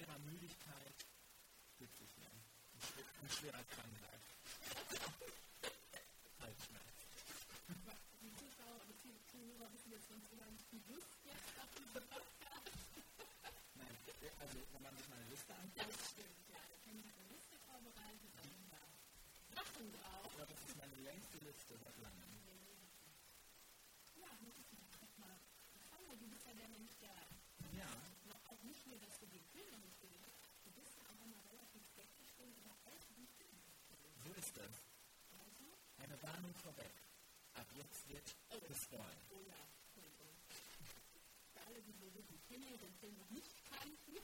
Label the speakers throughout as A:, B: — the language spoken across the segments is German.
A: schwerer Müdigkeit witzig werden. Und schwerer Krankheit. Halsschmerz.
B: Die Zuschauer und die Zuhörer wissen jetzt sonst immer nicht, wie Lust jetzt auf diese Podcast.
A: Nein, also wenn man sich meine Liste anguckt,
B: Das stimmt, ja. Ich habe eine Liste vorbereitet und da Sachen drauf.
A: aber das ist meine längste Liste seit langem.
B: Ja, muss ich mal mal schauen, weil du bist ja der Mensch, der
A: Ja,
B: auch nicht nur, dass du die Filme nicht gesehen hast, du bist ja auch immer relativ skeptisch gegenüber all diesen Filmen.
A: so ist es.
B: Also,
A: Eine Warnung vorweg. Jetzt wird
B: oh ja, Entschuldigung. Für alle, die so die Filme, den Film noch nicht kannten,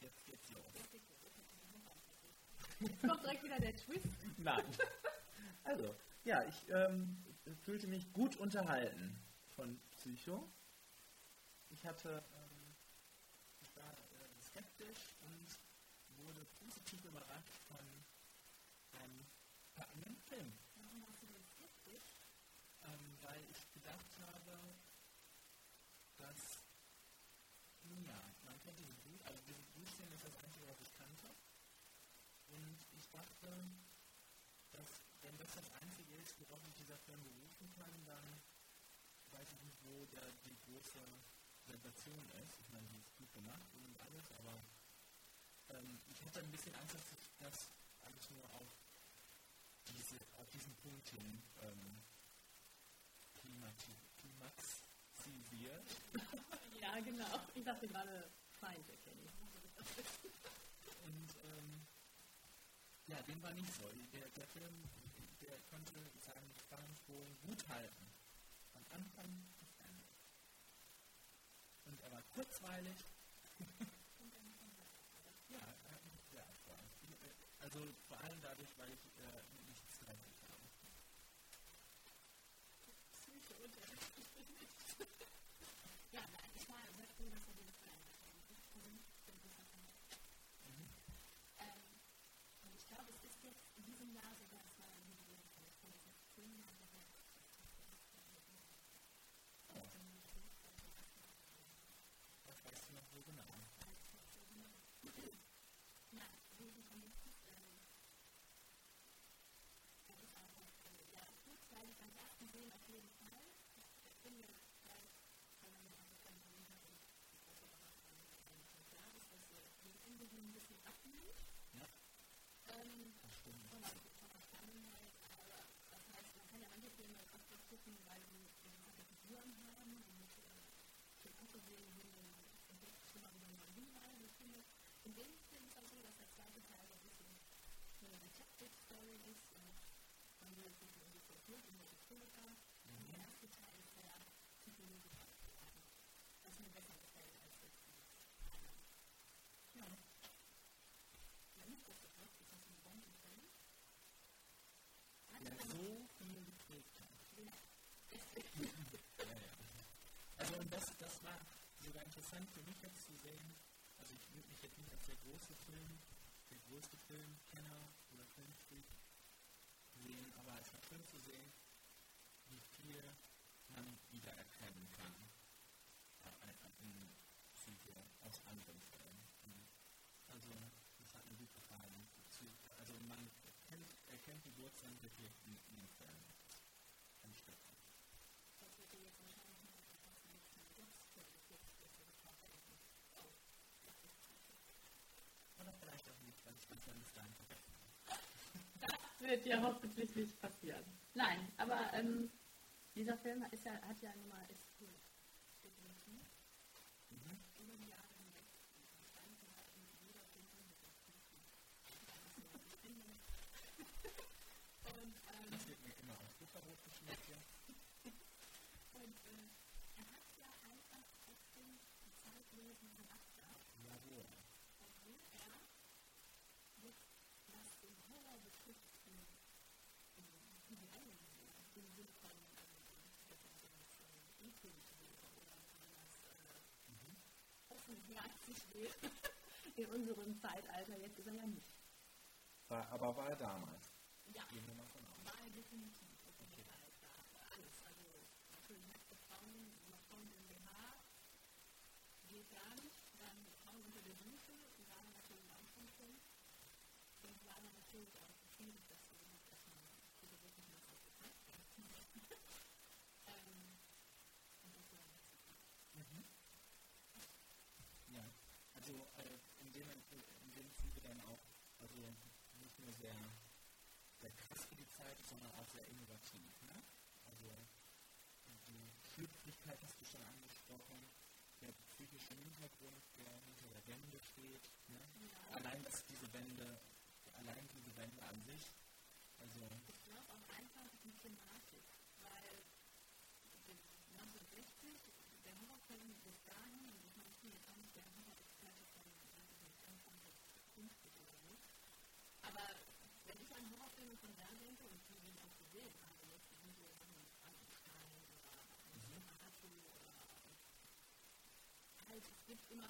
A: Jetzt geht's los.
B: kommt direkt wieder der Twist.
A: Nein. Also, ja, ich ähm, fühlte mich gut unterhalten von Psycho. Ich hatte, ähm, ich war äh, skeptisch und wurde positiv überrascht von einem Film.
B: Warum warst du denn skeptisch?
A: Ähm, weil ich gedacht habe, dass, nun ja, man kennt diese Blut, also diese Blutszene ist das Einzige, was ich kannte. Und ich dachte, dass, wenn das das Einzige ist, worauf sich dieser Film berufen kann, dann weiß ich nicht, wo der, die große Sensation ist. Ich meine, die ist gut gemacht und alles, aber ähm, ich hatte ein bisschen Angst, dass sich das alles nur auf, diese, auf diesen Punkt hin ähm, klimati- klimaxisiert.
B: Ja, genau. Ich dachte gerade Feind erkennen.
A: Und ähm, ja, dem war nicht so. Der, der Film, der konnte seinen Spannungsbogen gut halten. Von Anfang bis Ende. Und er war kurzweilig. ja, sehr erfreut. Also vor allem dadurch, weil ich äh, nichts gerechnet habe.
B: Psyche unterschiedlich. Ja, na, ich war sehr froh, dass er den Film Ich persönlich finde das auch nett.
A: Mhm.
B: Ähm, und ich glaube, es ist jetzt in diesem Jahr sogar das Mal ein Jubiläum von von diesen zehn Jahren her.
A: Oh. Das weißt du noch so genau.
B: Ja, wegen von dem ähm, das ist einfach, äh, ja, kurzweilig beim ersten Sehen auf jeden Fall. Ich finde, weil, wenn man mit einem kleinen Termin hat und die große Überraschung eigentlich schon klar ist, dass wir den Ende hin ein bisschen abnimmt.
A: Ja,
B: Ähm,
A: das stimmt.
B: von der, von der Spannung halt, aber das heißt, man kann ja manche Filme öfter gucken, weil sie interessante Figuren haben und äh, schön anzusehen sind und entdeckt schon mal wieder neue Hinweise. Ich finde, in dem Film ist auch so, dass der zweite Teil so ein bisschen so eine Detective-Story ist und man will sich um die Kultur und die Historiker. Und der erste Teil ist sehr psychologisch aufgeladen, was mir besser gefällt als jetzt die anderen.
A: Ja.
B: Ja, nicht das gefällt, ist das ein Bond im Film?
A: Der so viel geprägt hat.
B: Ja.
A: Ja, ja. Also und das, das war sogar interessant für mich jetzt zu sehen. Also ich würde mich jetzt nicht als der große Film, der größte Filmkenner oder Filmfreak sehen, aber es war schön zu sehen, wie viel man wiedererkennen kann äh, in Psyche aus anderen Fällen. Also, das hat mir gut gefallen. Also, man erkennt, erkennt die Wurzeln wirklich in, in den Fällen. Ein Stück.
B: Das wird jetzt wahrscheinlich noch etwas mit
A: Oder vielleicht auch nicht, weil ich das dann bis dahin vergessen
C: Das wird ja hoffentlich nicht passieren. Nein, aber ähm, dieser Film ja, hat ja nun mal ist cool.
B: definitiv
A: Mhm.
B: über die Jahre hinweg entstanden hat und jeder Film mit dem Kuchen. Und, ähm,
A: Das wird mir immer auf Butterbrot geschmeckt hier.
B: und äh, er hat ja einfach trotzdem die zeitlösen Charakter,
A: Jawohl.
B: obwohl er jetzt, was den Horror betrifft, in, in visuellen gesehen, im Sinne von, also, dass er das äh, eklig wäre oder besonders äh, wäre
C: In unserem Zeitalter, jetzt ist er ja nicht.
A: War, aber war er damals.
B: Ja, war definitiv okay. alles. Also natürlich nackte Frauen, eine Frau im BH, geht gar nicht. Dann Frauen unter der Dusche, war natürlich auch schon schön. Und war dann natürlich auch schwierig, das überhaupt erstmal zu wirklich mal so gezeigt wird. ähm, und das war
A: Mhm. Ja, also äh, in, dem, in dem Zuge dann auch, also nicht nur sehr, sehr krass für die Zeit, sondern auch sehr innovativ. Ne? Also die Schlüpfrigkeit hast du schon angesprochen, der psychische Hintergrund, der hinter der Wende steht. Ne?
B: Ja.
A: Allein dass diese Wende, allein diese Wende an sich, also
B: Ich glaube auch einfach die Thematik, weil 1960 der Horrorfilm bis dahin, und ich meine, ich bin jetzt auch nicht der Horror-Experte von weiß ich nicht, Anfang des 50 oder so, aber wenn ich an Horrorfilme von da denke und die, die ich auch gesehen habe, jetzt die so Sachen wie Frankenstein oder Nosferatu oder halt, es gibt immer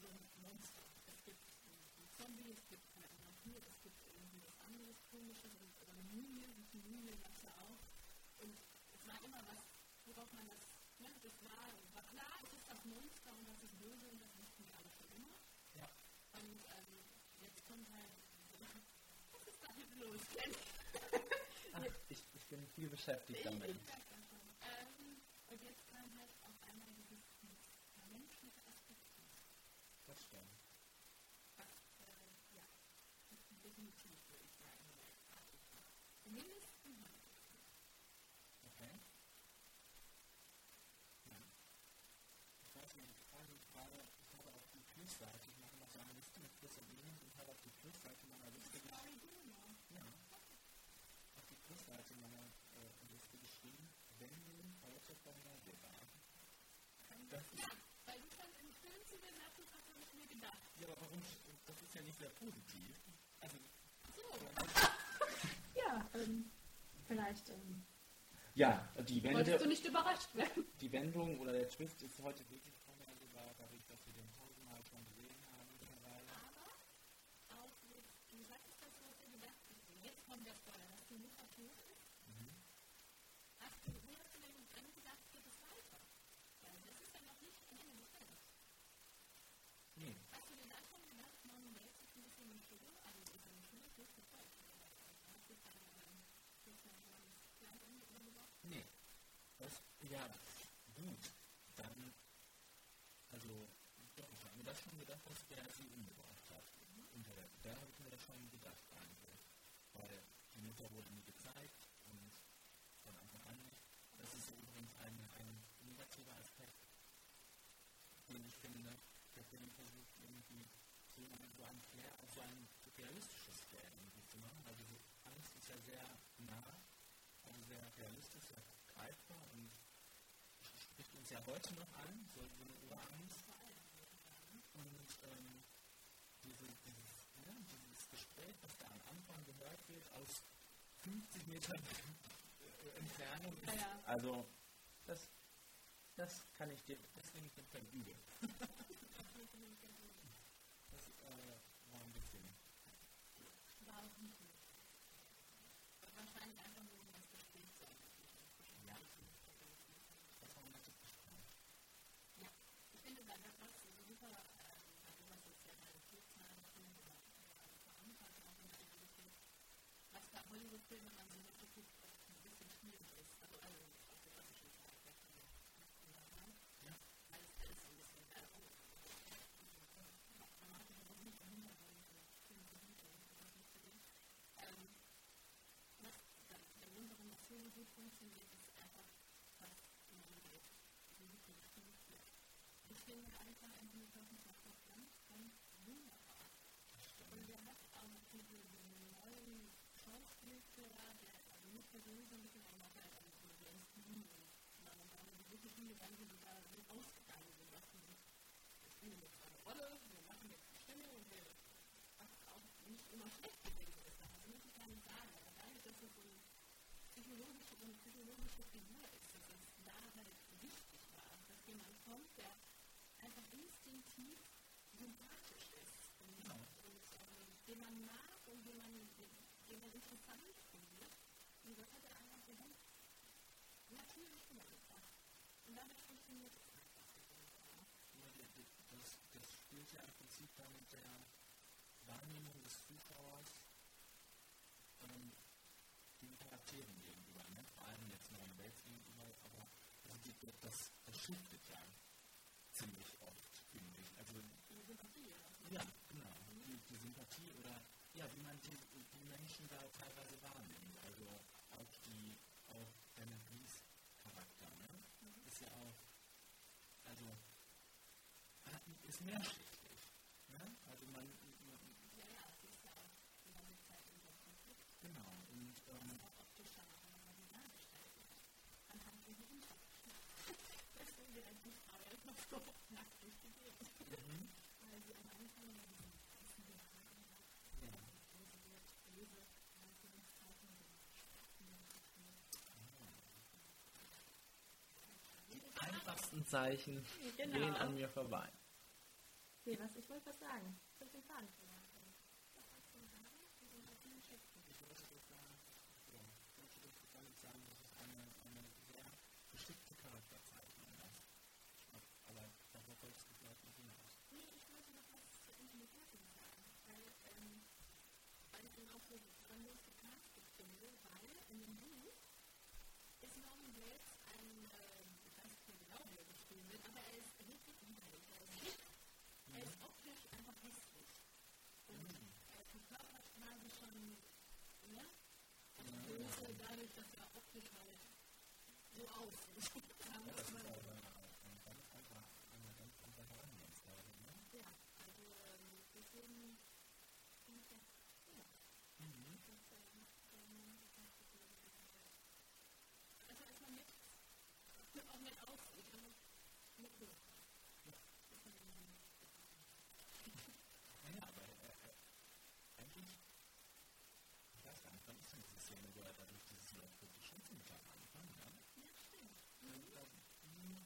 B: so ein Monster. Es gibt einen Zombie, es gibt einen Vampir, es gibt irgendwie was anderes komisches und- oder eine Mumie, die Mumie gab es ja auch. Und es war immer was, worauf man das, ne, das war, war klar, es ist das Monster und das ist böse und das wussten wir alle schon immer.
A: ja,
B: Und ähm, jetzt kommt halt, was ist da jetzt los?
A: Ach, ich, ich bin viel beschäftigt
B: Ich
A: damit.
B: das schon. Ähm, und jetzt kam halt auf einmal dieses, dieses menschliche Aspekt
A: Das stimmt.
B: was, äh, ja, definitiv würde ich sagen, zumindest in Hamburg.
A: Okay. Ja. Ich weiß nicht, ich frage mich gerade, ich habe auf die Plusseite, ich mache mal so eine Liste mit Plus und Minus und habe auf die Plusseite meiner Liste geschrieben. Ja. Auf die Plusseite meiner äh, Liste geschrieben, wenn nun heute vorhersehbar. Das ist,
B: Ja, weil du schon im Film zu den Sachen hast, habe ich mir gedacht.
A: ja, aber warum, das ist ja nicht sehr positiv. Also,
B: So,
C: Ja, ähm, vielleicht ähm,
A: ja, die
C: wolltest du nicht überrascht werden.
A: Die Wendung oder der Twist ist heute wirklich vorhersehbar, dadurch, dass wir den tausendmal schon gesehen haben mittlerweile.
B: aber auch jetzt, du sagst das, was du gedacht hast. Jetzt kommt der Spoiler, dass die Mutter tot ist. Hast du, wie hast du denn dann gedacht, geht es weiter? Weil das ist ja noch nicht am Ende des Films.
A: Nee,
B: Hast du dir dann schon gedacht, man wälzt sich ein bisschen in die Schuhe? Also, ist eine Schuhe gut gefolgt. Hast du dann, ähm, sozusagen das Kleid umgebracht?
A: nee. Das, ja, gut. Dann, also, doch, ich habe mir das schon gedacht, dass der sie umgebracht hat. Unter der, da habe ich mir das schon gedacht eigentlich. Weil die Mutter wurde nie gezeigt und von Anfang an nicht. Das ist übrigens ein, ein negativer Aspekt, den ich finde, der Film versucht irgendwie so ein, so ein Flair, so ein realistisches Flair irgendwie zu machen. Also die Angst ist ja sehr nah, also sehr realistisch, sehr greifbar und spricht uns ja heute noch an, so, eine Urangst. Und ähm, diese, dieses, ja, dieses Gespräch, was da am Anfang gehört wird, aus 50 Metern Entfernung, ist,
C: Ja, ja.
A: also das, das kann ich dir, das nehme ich dir verübel. funktioniert es einfach fast in jeder Geschichte. Ich finde einfach ein Philosophenfach
B: ganz, ganz wunderbar. Und der hat auch diese, diese neuen Schauspielführer, der also nicht persönlich, sondern mit einer Masse, also so Und dann haben wir die wirklich viele Ganze sogar mit ausgegangen sind, was sie spielen jetzt eine Rolle, wir machen jetzt die Stimme und wir machen auch nicht immer schlecht. So eine psychologische Figur ist, dass es da wichtig war, dass jemand kommt, der einfach instinktiv sympathisch ist und,
A: Ja.
B: und ähm, den man mag und den man, den man interessant findet. Und das hat er einfach so ganz natürlich rübergebracht. Und damit funktioniert es einfach
A: das, das spielt ja im Prinzip dann mit der Wahrnehmung des Zuschauers ähm, den Charakteren Welt gegenüber, aber also die, das, das shiftet ja ziemlich oft, finde ich. Also,
B: Die Sympathie, ja.
A: ja, genau. Die, die Sympathie oder ja, wie man die, die Menschen da teilweise wahrnimmt. Also auch die, auch Bennett Rees Charakter, ne? Ist ja auch, also ist mehrschichtig. Ne? Also man, man
B: Ja, ja, es ist ja auch die ganze Zeit in so einem Konflikt.
A: genau, und ähm,
B: auch optisch dann auch immer so dargestellt wird. Anhand ihrer Unterschiede. Deswegen wird ein Frau ja immer so nackt durch die Gegend.
A: mhm.
B: Weil sie am Anfang immer diesen weißen Behagen hat.
A: ja.
B: Wo sie wird böse, Anführungszeichen,
A: Die Zeichen
C: Genau.
A: gehen an mir vorbei.
C: Nee, was, ich wollte was sagen. Ich habe den Faden verloren.
A: Ich wollte das sagen, ja, ich wollte das damit sagen, dass es eine, eine sehr geschickte Charakterzeichnung ist. Aber darauf wolltest du vielleicht nicht hinaus.
B: Nee, ich wollte noch was zur Intimität sagen, weil, ähm, weil ich ihn auch so grandios gecastet finde, weil in dem Buch ist Norman Bates ein, ähm, ich weiß nicht mehr genau, wie er beschrieben wird, aber er ist wirklich widerlich. Er ist, dick, er ist optisch einfach hässlich. Und er verkörpert quasi schon, ne? Das Böse dadurch, dass er optisch halt so aussieht. Sagen wir
A: Das
B: es
A: ist
B: mal
A: auch
B: so.
A: eine, eine ganz andere, eine ganz andere Herangehensweise. Ne?
B: Ja, also ähm, deswegen finde ich das, ja,
A: Mhm.
B: das ähm, ähm, also erstmal mit, auch mit aussieht, aber mit so.
A: Naja, aber äh, äh, eigentlich, ich weiß gar nicht, wann ist denn diese Szene, wo er da durch dieses Loch durch die Schütze mit am Anfang, ne?
B: Ja, stimmt.
A: Und das, mh,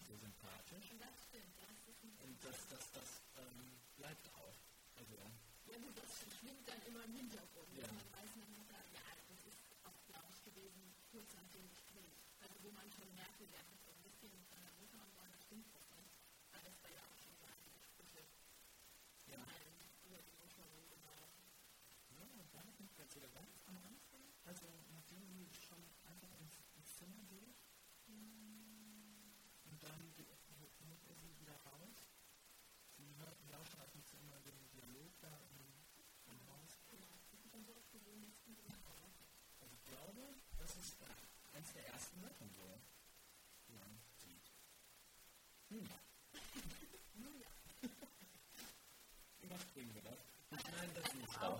A: das nicht so sympathisch.
B: Und das stimmt, das ist nicht
A: Und das, das, das ähm, bleibt auch. Also,
B: Ja gut, das schwingt dann immer im Hintergrund.
A: Ja.
B: Man weiß nicht, ja, das ist auch Klaus gewesen, kurz nach dem Gespräch. Also wo man schon merkte, der hat so ein bisschen mit seiner Mutter und so, das stimmt das nicht. Aber das war ja auch schon so einige Sprüche.
A: ja.
B: Allen über die Mutter und genau.
A: Ja, und dann kommt jetzt sogar ganz am Anfang, also nachdem sie schon einfach ins, ins Zimmer geht, und dann ge- holt holt er sie wieder raus. Sie hört lauschen auf dem Zimmer den Dialog da im, im Haus.
B: Genau, das ist dann so oft gesehen, jetzt kommt immer raus.
A: Also ich glaube, das ist äh, eins der ersten Sachen so, die man sieht. Hm.
B: Nun ja.
A: Überspringen wir das. Ich schneide das nicht
C: Auch
A: raus.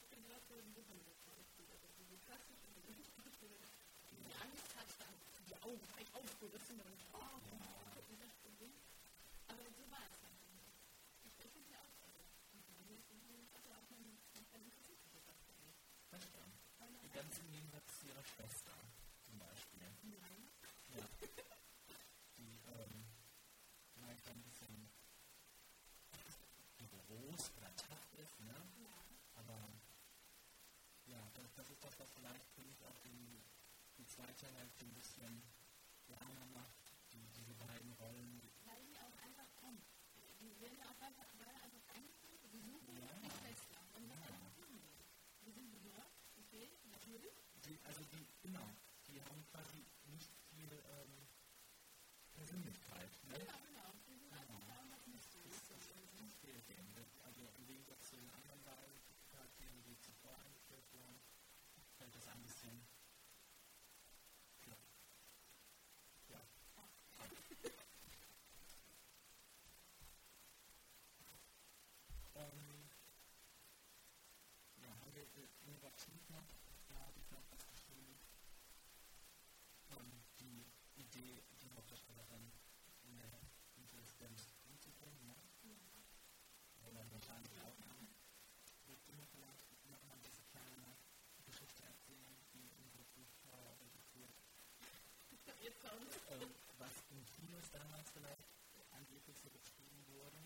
B: viele Filme. Und dann sind wir auch immer in die Nation und nicht mit.
A: Mhm.
B: Und da kommt ganz klar mit dem Abend.
A: Okay. Also, ähm, Anthony Carter, also ich ich kann auch
B: Also ich finde das nicht genau dieses dieses Hollywood, also höchstlich ja, nicht, ne, so ich, ich bin gerade so ein Hollywood-Schauspiel, also diese klassische Hollywood-Schauspieler, die Angst hat, dann die das ist das, was vielleicht für mich auch den, die zweite Hälfte ein bisschen wärmer macht,
A: die, diese beiden Rollen. Weil die auch einfach kommen. Die
B: werden
A: auch einfach, weil einfach eingeführt, die suchen ja. nicht fester. Und das ja. einfach tun. Die sind gehört, okay, natürlich. Die, also die, genau, die haben quasi nicht viel ähm, Persönlichkeit. Ne?
B: Ja, genau. Die sind genau. nicht so.
A: Gegensatz zu den anderen beiden Kirche, ja, die Kirche ist schön. Und die Idee, die Hauptdarstellerin in der Intelligenz umzubringen, ne? wo man wahrscheinlich auch kann, wird immer vielleicht nochmal diese kleine Geschichte erzählen, die unsere Zuschauer interessiert. Was in Kinos damals vielleicht angeblich so beschrieben wurde,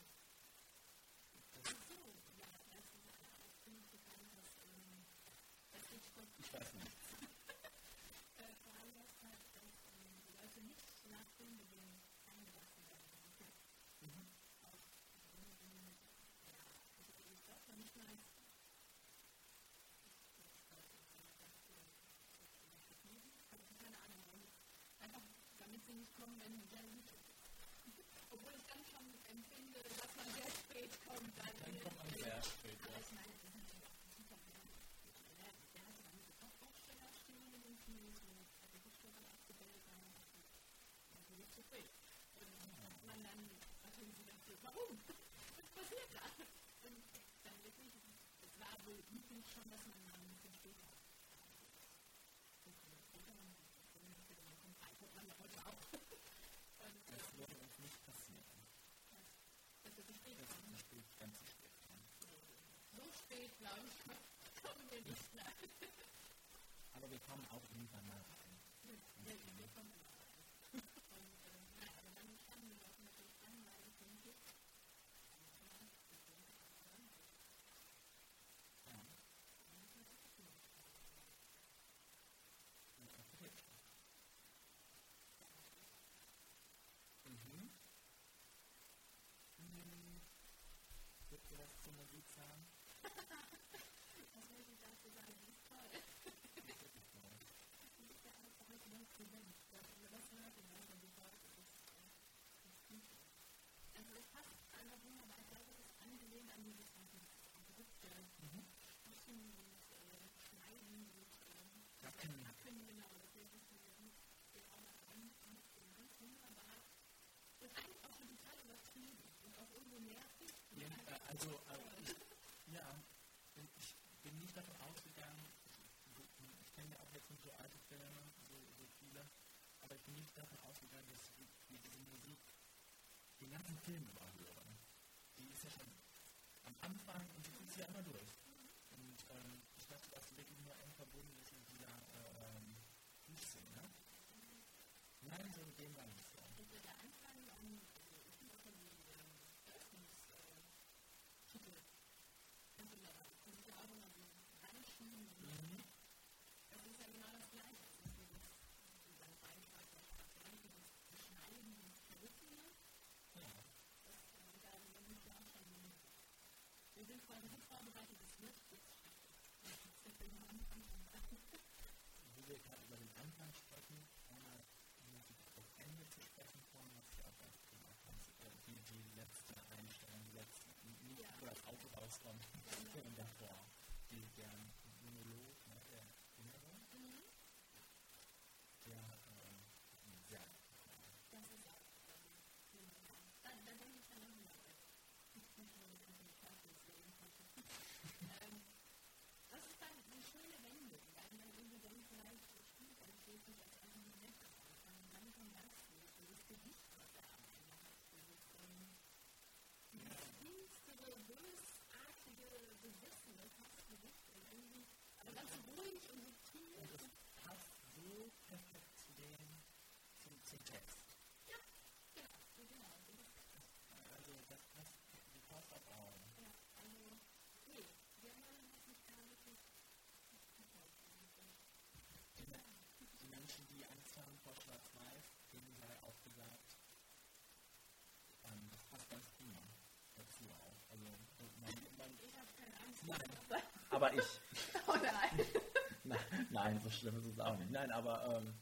A: Ich weiß nicht.
B: Vor allem, dass die Leute nicht nach dem Beginn angelassen werden.
A: Mhm.
B: Also ich glaube nicht mal, einfach damit sie nicht kommen, wenn sie dann Obwohl ich dann schon empfinde, dass man sehr spät kommt. Also,
A: dann kommt man sehr spät, ja.
B: ich finde schon, dass mein Mann ein bisschen später
A: das würde uns nicht passieren.
B: Dass wir zu spät kommen.
A: Dass ganz spät.
B: So spät, glaube ich, kommen wir nicht nach.
A: Aber wir kommen auch irgendwann mal rein.
B: Ja, wir kommen aber ich.
C: Oh nein.
A: nein. nein. so schlimm ist es auch nicht. Nein, aber
B: ähm,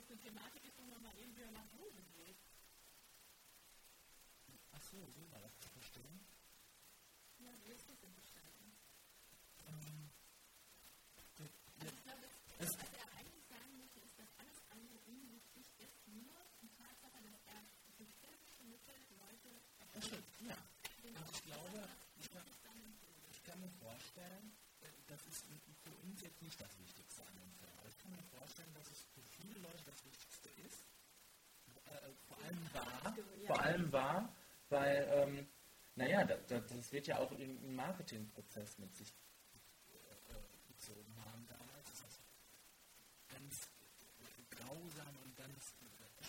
B: jetzt eine Thematik ist, wo man mal eben wieder nach Hause geht.
A: Ach so, so war das zu verstehen.
B: Ja, wie ist das denn verstanden?
A: Ähm,
B: Also ich glaube, was er eigentlich sagen möchte, ist, dass alles andere unwichtig ist, nur die Tatsache, dass er durch filmische Mittel Leute
A: stimmt, ja. Und ich glaube, ich kann, ich kann mir vorstellen, das ist für uns jetzt nicht das Wichtigste an dem Film. Aber ich kann mir vorstellen, dass es für viele Leute das Wichtigste ist. Äh, vor allem war, vor allem war, weil, ähm, naja, das, das wird ja auch im Marketingprozess mit sich äh, gezogen haben damals. Das heißt, ganz grausam und ganz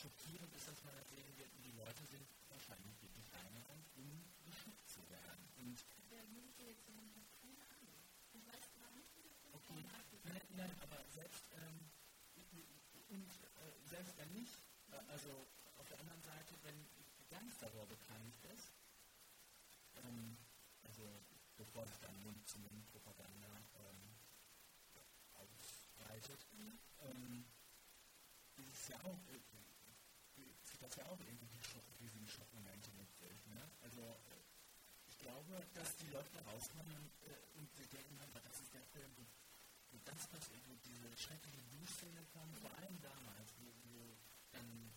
A: schockierend ist, dass man das sehen wird. Und die Leute sind wahrscheinlich wirklich reingerannt, um geschickt zu werden. Und
B: Der Musiker jetzt sagen, ich habe keine Ahnung. Ich weiß gar nicht, wie der Film
A: Okay,
B: gemacht ist.
A: nein, nein, aber selbst, ähm, und, äh, selbst wenn nicht, äh, also auf der anderen Seite, wenn ganz darüber bekannt ist, ähm, also bevor sich dann Mund-zu-Mund-Propaganda ähm, ausbreitet, ähm, ist ja auch, zieht das ja auch irgendwie Schock, riesige Schockmomente mit sich. Ne? Also äh, ich glaube, dass die Leute rauskommen und, äh, und denken, das ist der Film, wo das passiert, wo diese schreckliche Duschszene kommt, vor allem damals, wo, wo dann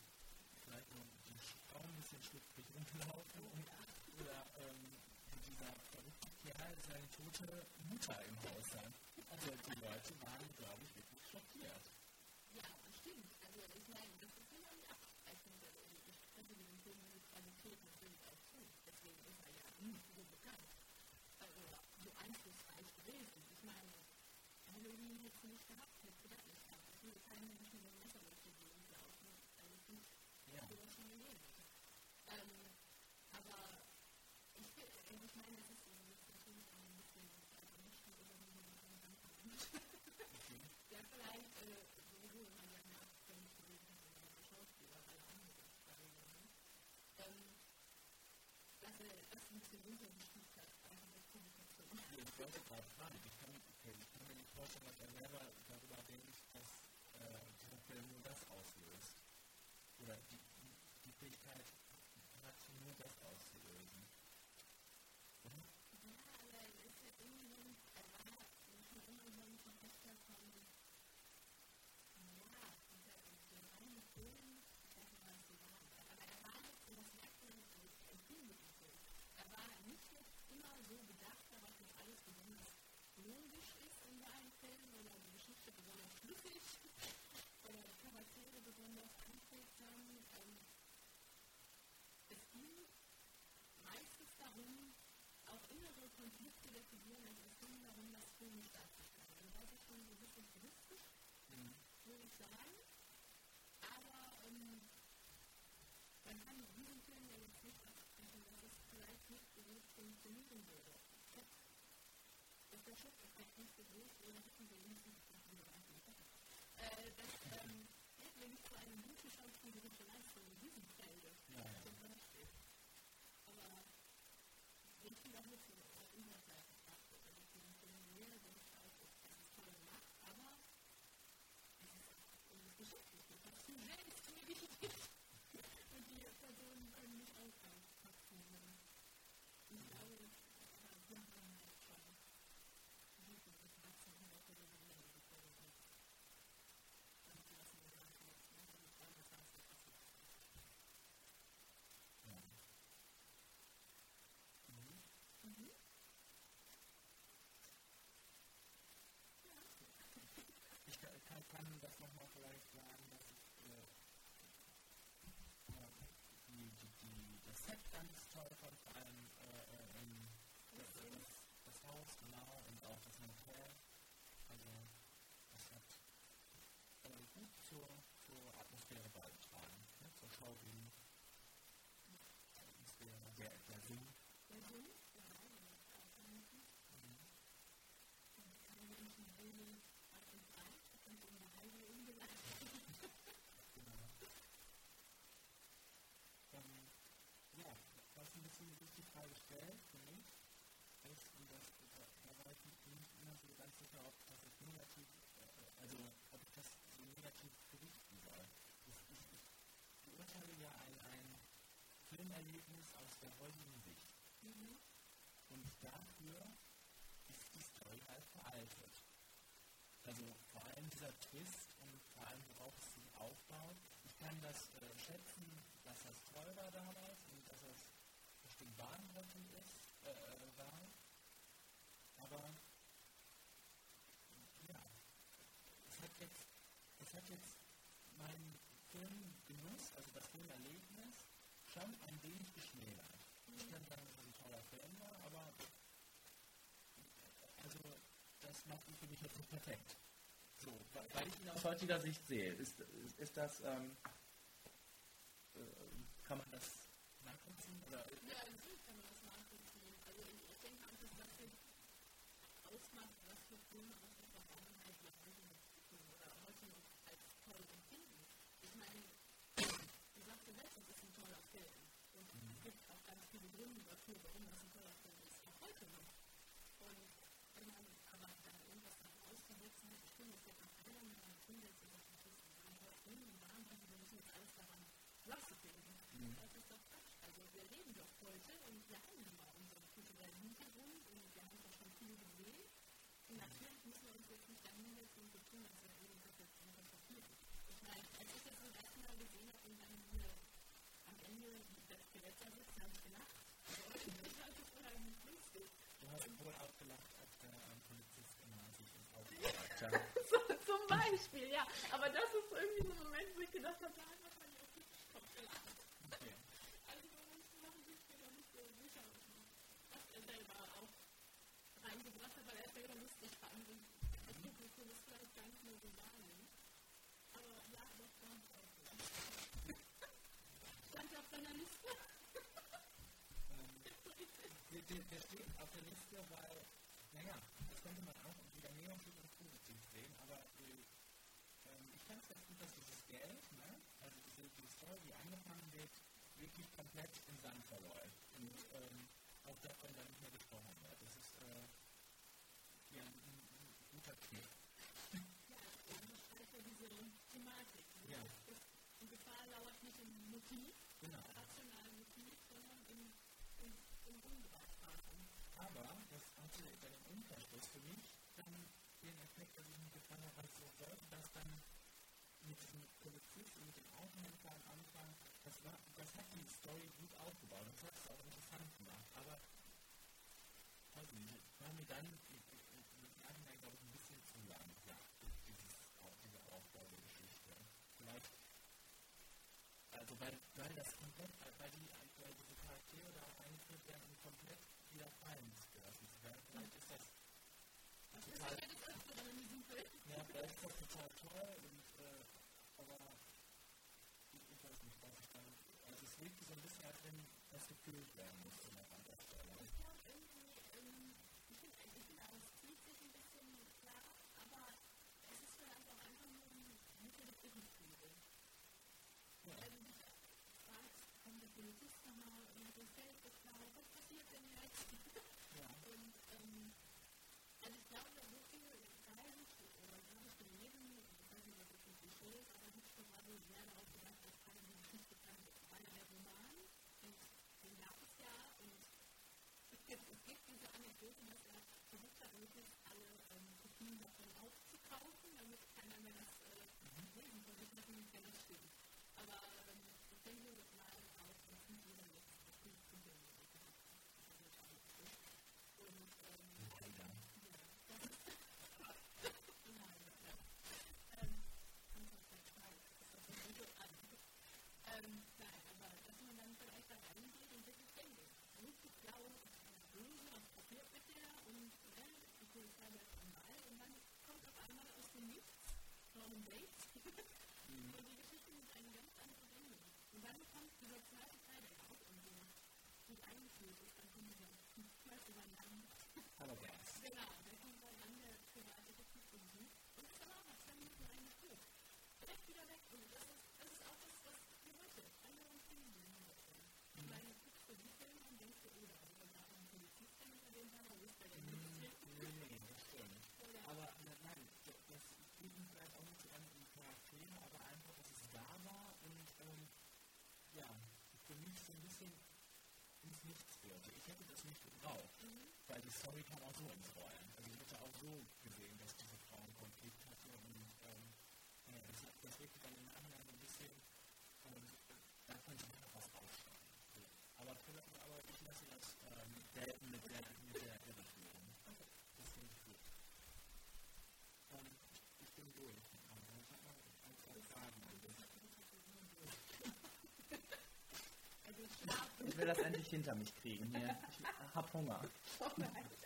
A: vielleicht nur die Frauen ein bisschen schlüpfrig rumlaufen und, oder ähm, dieser verrückte Kerl seine tote Mutter im Haus hat. Also die Leute waren, glaube ich, wirklich schockiert.
B: Ja, das stimmt. Also ich meine, das ist immer die Absprechung. Also ich spreche den Film mit Qualität natürlich auch zu. Deswegen ist er ja so bekannt. Also so einflussreich gewesen. Ich meine, Halloween hätte sie nicht gehabt, hätte das nicht gehabt. Ich würde keinen Menschen mit einem Messer durch die Gegend laufen. Also ich nicht
A: Ja.
B: sowas schon gegeben hätte. Ähm, aber ich, also ich meine, das ist ist natürlich auch ein bisschen also nicht nur über die ja, vielleicht äh, sowieso gerne abhängig gewesen ist von der Schauspieler, alle darüber. Ne? Ähm, dass er das ein bisschen runtergestuft hat, einfach das Publikation.
A: Ich wollte gerade fragen, ich kann, okay, ich kann mir nicht vorstellen, dass er selber darüber denkt, dass äh, dieser Film nur das auslöst. Oder die, die, Fähigkeit hat, nur das auszulösen. Oder?
B: Ja, aber er ist ja irgendwie so ein, er war schon immer so ein Verfechter von, ja, dieser, dieser reine Film, ich weiß nicht, was ich sagen soll, aber er war jetzt, und das merkt man, äh, im Film mit dem Film, er war nicht jetzt immer so bedacht darauf, dass alles besonders logisch ist in seinen Filmen
A: kann das nochmal vielleicht sagen, dass ich äh, die, die, die, das Set ganz toll fand, vor allem äh, äh, ähm, das, das, das Haus, genau, und auch das Hotel. Also, das hat äh, gut zur, zur Atmosphäre beigetragen, ne? zur Schaubild. Atmosphäre, der, der Sinn.
B: Der Sinn, ja, auch vermuten.
A: Mhm.
B: Und kann man Menschen heilen, weit und breit, und in der Heilung umgeleitet.
A: Genau. Ähm, ja, was ein bisschen sich die Frage stellt für mich, ist, und das, da, da war ich nicht immer so ganz sicher, ob das jetzt negativ, äh, also ob ich das so negativ berichten soll. Das, ich, ich beurteile ja ein, ein Filmerlebnis aus der heutigen Sicht.
B: Mhm.
A: Und dafür ist die Story halt veraltet. Also vor allem dieser Twist und vor allem worauf es sich aufbaut. Ich kann das äh, schätzen, dass das toll war damals und dass das bestimmt bahnbrechend ist, äh, äh, war. Aber ja, es hat jetzt, es hat jetzt meinen Filmgenuss, also das Filmerlebnis, schon ein wenig geschmälert. Ich kann sagen, dass es ein toller Film war, aber also das macht ihn für mich jetzt nicht perfekt. So, weil ich ihn aus heutiger Sicht sehe, ist, ist, ist das, ähm, äh, kann man das nachvollziehen? Oder,
B: Ja, natürlich kann man das nachvollziehen. Also ich, denke einfach, was für ausmacht, was für Filme aus der Vergangenheit wir heute noch gucken oder heute als toll empfinden. Ich meine, sagst ja selbst, das ist ein toller Film. Und es gibt auch ganz viele Gründe dafür, warum das ein toller Film ist, auch heute noch. Und wenn man aber dann irgendwas davon auszusetzen hat, ich finde, es gibt auch keiner mehr einen Film, der sich das ist, ein toller Film und daran, also wir müssen jetzt alles daran Klasse finden. Das ist doch Quatsch. Also wir leben doch heute und wir haben mal unseren kulturellen Hintergrund und wir haben doch schon viel gesehen. Und natürlich müssen wir uns jetzt nicht dahin setzen und so tun, als wäre irgendwas jetzt einfach passiert. Ich meine, als ich das das erste Mal gesehen habe und dann hier am Ende das Skelett da sitzt, habe ich gelacht.
A: Du hast wohl auch gelacht, als der ähm, Polizist immer sich ins Auto gesagt hat.
C: So, zum Beispiel, ja. Aber das ist irgendwie so ein Moment, wo ich gedacht habe,
B: Da hat wahrscheinlich auch wirklich Kopf gelacht.
A: Okay.
B: Also bei manchen Sachen bin ich mir nicht so sicher, was er selber auch reingebracht hat, weil er selber lustig fand. Und das Publikum ist vielleicht gar nicht mehr so wahrnimmt. Aber ja, doch, da habe ich auch gelacht. Stand ja auf deiner Liste.
A: Ähm, der, der, der steht auf der Liste, weil, naja, das könnte man auch wieder negativ und positiv sehen, aber äh, ich fand es ganz gut, dass dieses Geld, ne, also diese, diese Story, die angefangen wird, wirklich komplett im Sand verläuft und ähm, auch davon dann nicht mehr gesprochen wird. Das ist äh, ja ein, ein, guter Kniff.
B: Ja, und beschreibt ja diese Thematik. ne?
A: Ja.
B: Das, die Gefahr lauert nicht im Motiv,
A: Genau.
B: rationalen Motiv, sondern im, im, im Ungreifbaren.
A: Aber das hatte bei dem Umkehrschluss für mich dann den Effekt, dass ich mich gefragt habe, was so sollte das dann mit diesem Polizisten, mit dem Autohändler am Anfang, das, war, das hat die Story gut aufgebaut, das hat es auch interessant gemacht, aber weiß ich nicht, war mir dann im Nachhinein, glaube ich, ein bisschen zu lang, ja, dieses, auch diese Aufbau der Geschichte. Vielleicht, also weil, weil das komplett, weil die, weil diese Charaktere da eingeführt werden und komplett wieder fallen. Vielleicht ist das total,
B: ja
A: vielleicht ist das total toll und, äh, aber ich, ich weiß nicht, was ich dann, also es wirkt so ein bisschen, als wenn das gefühlt werden noch an der Stelle.
B: Autorinnenrollen. Also ich hätte auch
A: so gesehen, dass
B: diese Frauen Konflikt hatten. und ähm, das, das wirkte dann im Nachhinein ein bisschen, ähm, da könnte man noch was aufschreiben. Aber, aber ich lasse das ähm, der, mit der, mit der, der Regierung. Das
A: finde
B: ich
A: gut.
B: Ähm, ich bin durch. Ich habe
A: noch ein, zwei
B: Fragen. Ich will das endlich hinter mich kriegen. Ich habe Hunger.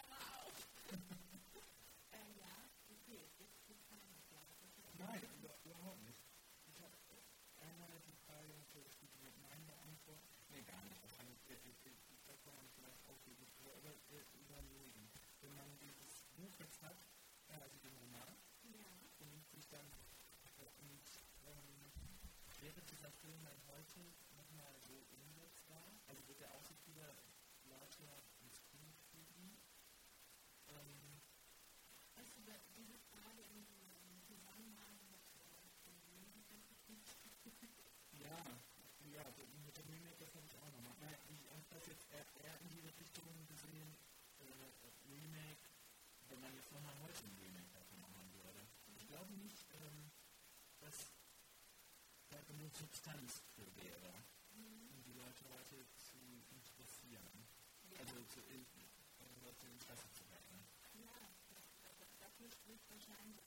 B: Substanz für
A: wäre,
B: um die Leute heute zu interessieren.
A: Ja.
B: Also zu in, um Leute Interesse zu wecken. Ja, das, das, das, spricht
A: wahrscheinlich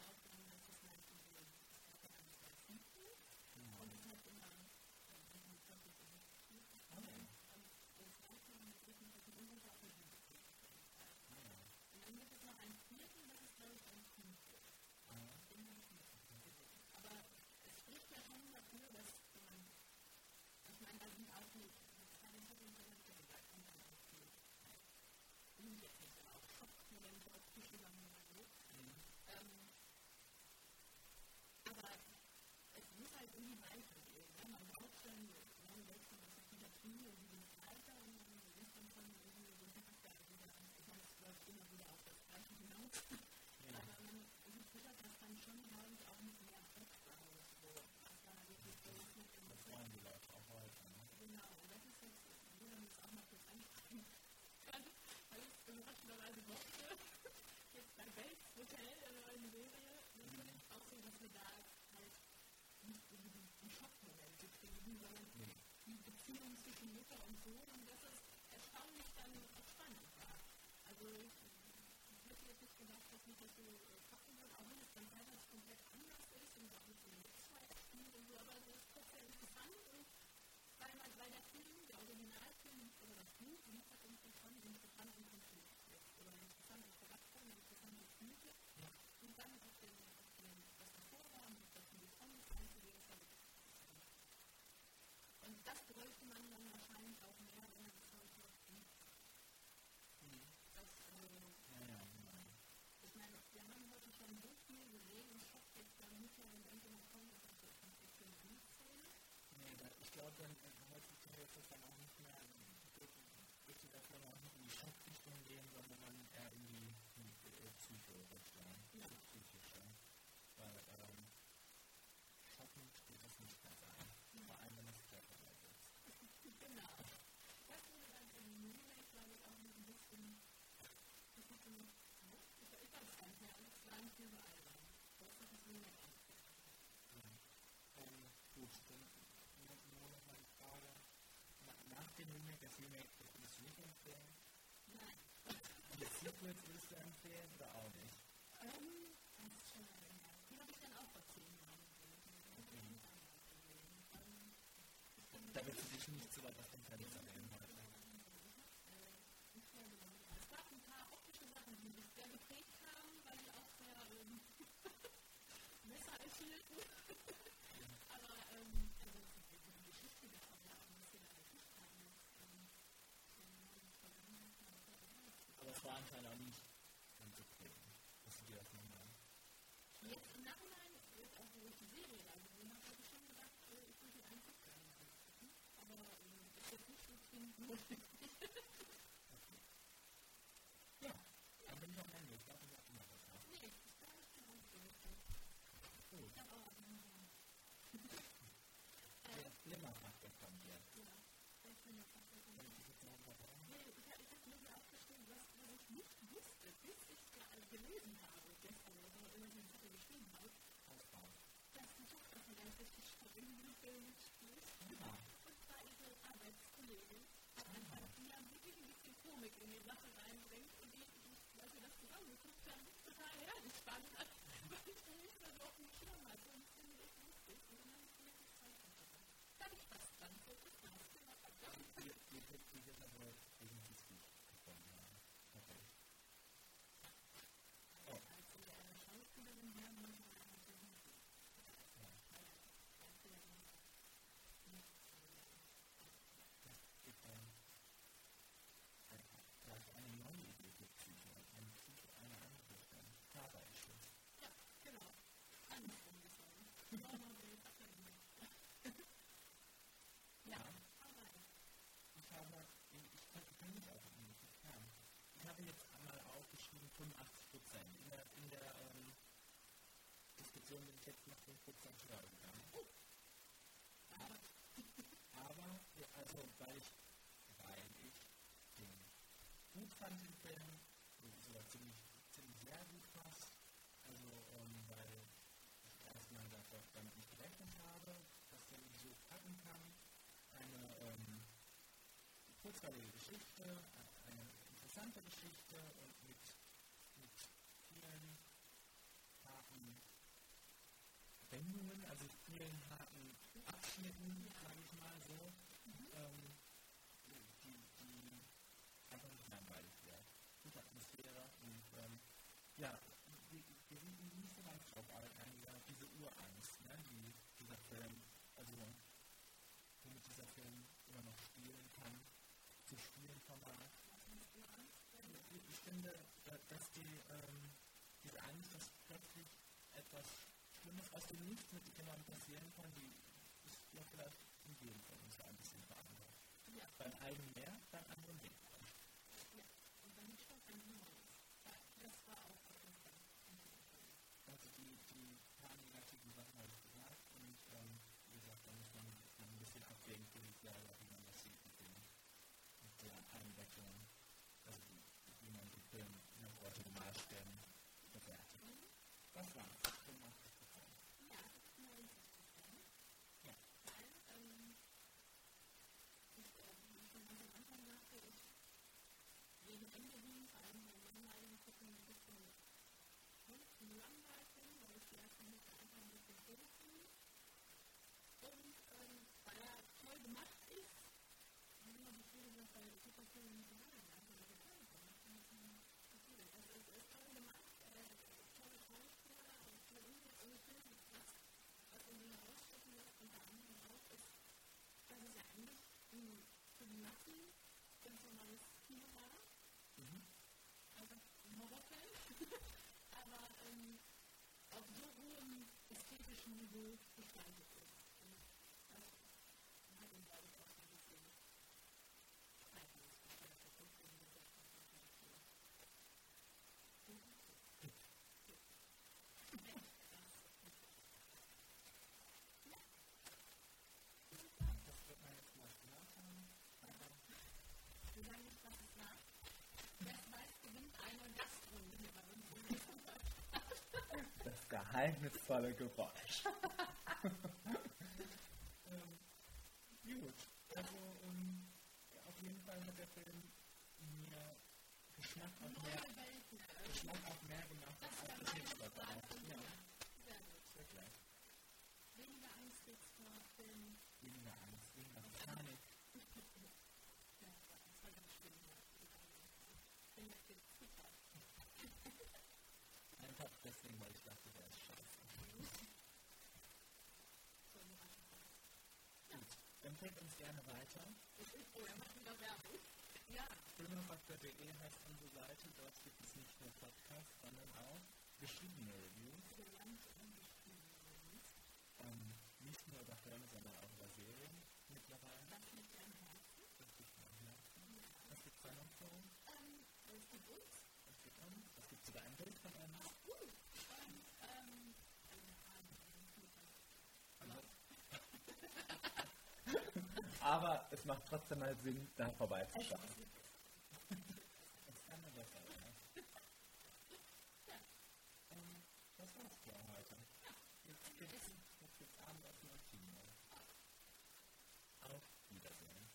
A: understand fears that are höher gegangen. Aber, ja, also, weil ich, weil ich den gut fand, den Film, sogar ziemlich, ziemlich sehr gut fast. Also, ähm, weil ich erstmal damit nicht gerechnet habe, dass der mich so packen kann. Eine ähm, kurzweilige Geschichte, eine interessante Geschichte und mit, mit vielen harten Wendungen, also vielen harten Abschnitten, sage ich mal so, ähm, die, die einfach nicht langweilig wird. Gute Atmosphäre und ähm, ja, wir, sind nicht so ganz drauf eingegangen, diese Urangst, ne, die dieser Film, also womit dieser Film immer noch spielen kann, zu spielen vermag. Ich finde, da- dass die, ähm, diese Angst, Schlimmes aus dem Nichts mit jemandem passieren kann, die ist ja vielleicht in jedem von uns ein bisschen verankert.
B: Ja.
A: Beim einen mehr, beim anderen weniger.
B: Und dann schon ein Neues. Ja, das war auch etwas ganz
A: Also die, die paar negativen Sachen habe ich gesagt und ähm, wie gesagt, da muss man dann ein bisschen abwägen für sich selber, wie man das sieht mit, dem, mit der Einbettung, also wie, wie man den Film nach heutigen Maßstäben bewertet. Was war's? 85 Prozent.
B: Ja, das ist mir interessant.
A: Ja.
B: Weil, ähm, ich, äh, wie ich schon ganz am Anfang sagte, ich gegen Ende hin, vor allem beim langweiligen Gucken, ein bisschen hm, langweilig bin, weil ich die ersten Hälfte einfach ein bisschen doof finde. Und ähm, weil er toll gemacht ist, wie immer so viele sind bei Superfilmen nicht sagen, also das ist toll gemacht. Es ist, es ist toll gemacht, äh, tolle Schauspieler, und toll umgesetzt und ich finde, was, was irgendwie herausstechen lässt, unter anderem auch, ist, dass es ja eigentlich ein, für die Massen ganz normales Kino war.
A: Mhm.
B: Also ein Horrorfilm. Aber ähm, auf so hohem ästhetischen Niveau gestaltet ist. Und das hat ihn, glaube ich, auch so ein bisschen zeitlos gestellt. Das ist irgendwie das, was man so
A: Das wird man jetzt vielleicht nachhaben.
B: Wir sagen nicht, was es war. Wer es weiß, gewinnt eine Gastrunde hier bei uns.
A: Das geheimnisvolle Geräusch. ähm, gut, also um, auf jeden Fall hat der Film mir Geschmack auf mehr. Geschmack gemacht als das auch. Ja,
B: Sehr gut.
A: wirklich.
B: Weniger Angst jetzt vor Filmen.
A: Weniger Angst, weniger Panik.
B: Ja, das war ganz schlimm. ja. Ich bin jetzt gezittert.
A: Einfach deswegen, weil ich dachte, der ist scheiße.
B: So überraschend.
A: Gut, empfehlt uns gerne weiter.
B: Oh, er macht wieder Werbung. Ja,
A: Filmefaktor.de heißt unsere Seite. Dort gibt es nicht nur Podcasts, sondern auch geschriebene Reviews. Ähm, nicht nur über Filme, sondern auch über Serien mittlerweile.
B: Das liegt am Herzen.
A: Das es. Was gibt es da noch so?
B: Ähm, es gibt uns.
A: Was gibt uns? Es gibt sogar ein Bild von uns.
B: Uh, und, ähm, eine Frage.
A: Aber es macht trotzdem mal Sinn, da
B: Also,
A: vorbeizuschauen. besser werden. Ähm, das war's für heute. Jetzt gibt's, jetzt gibt's Abendessen im Kino. Auf Wiedersehen.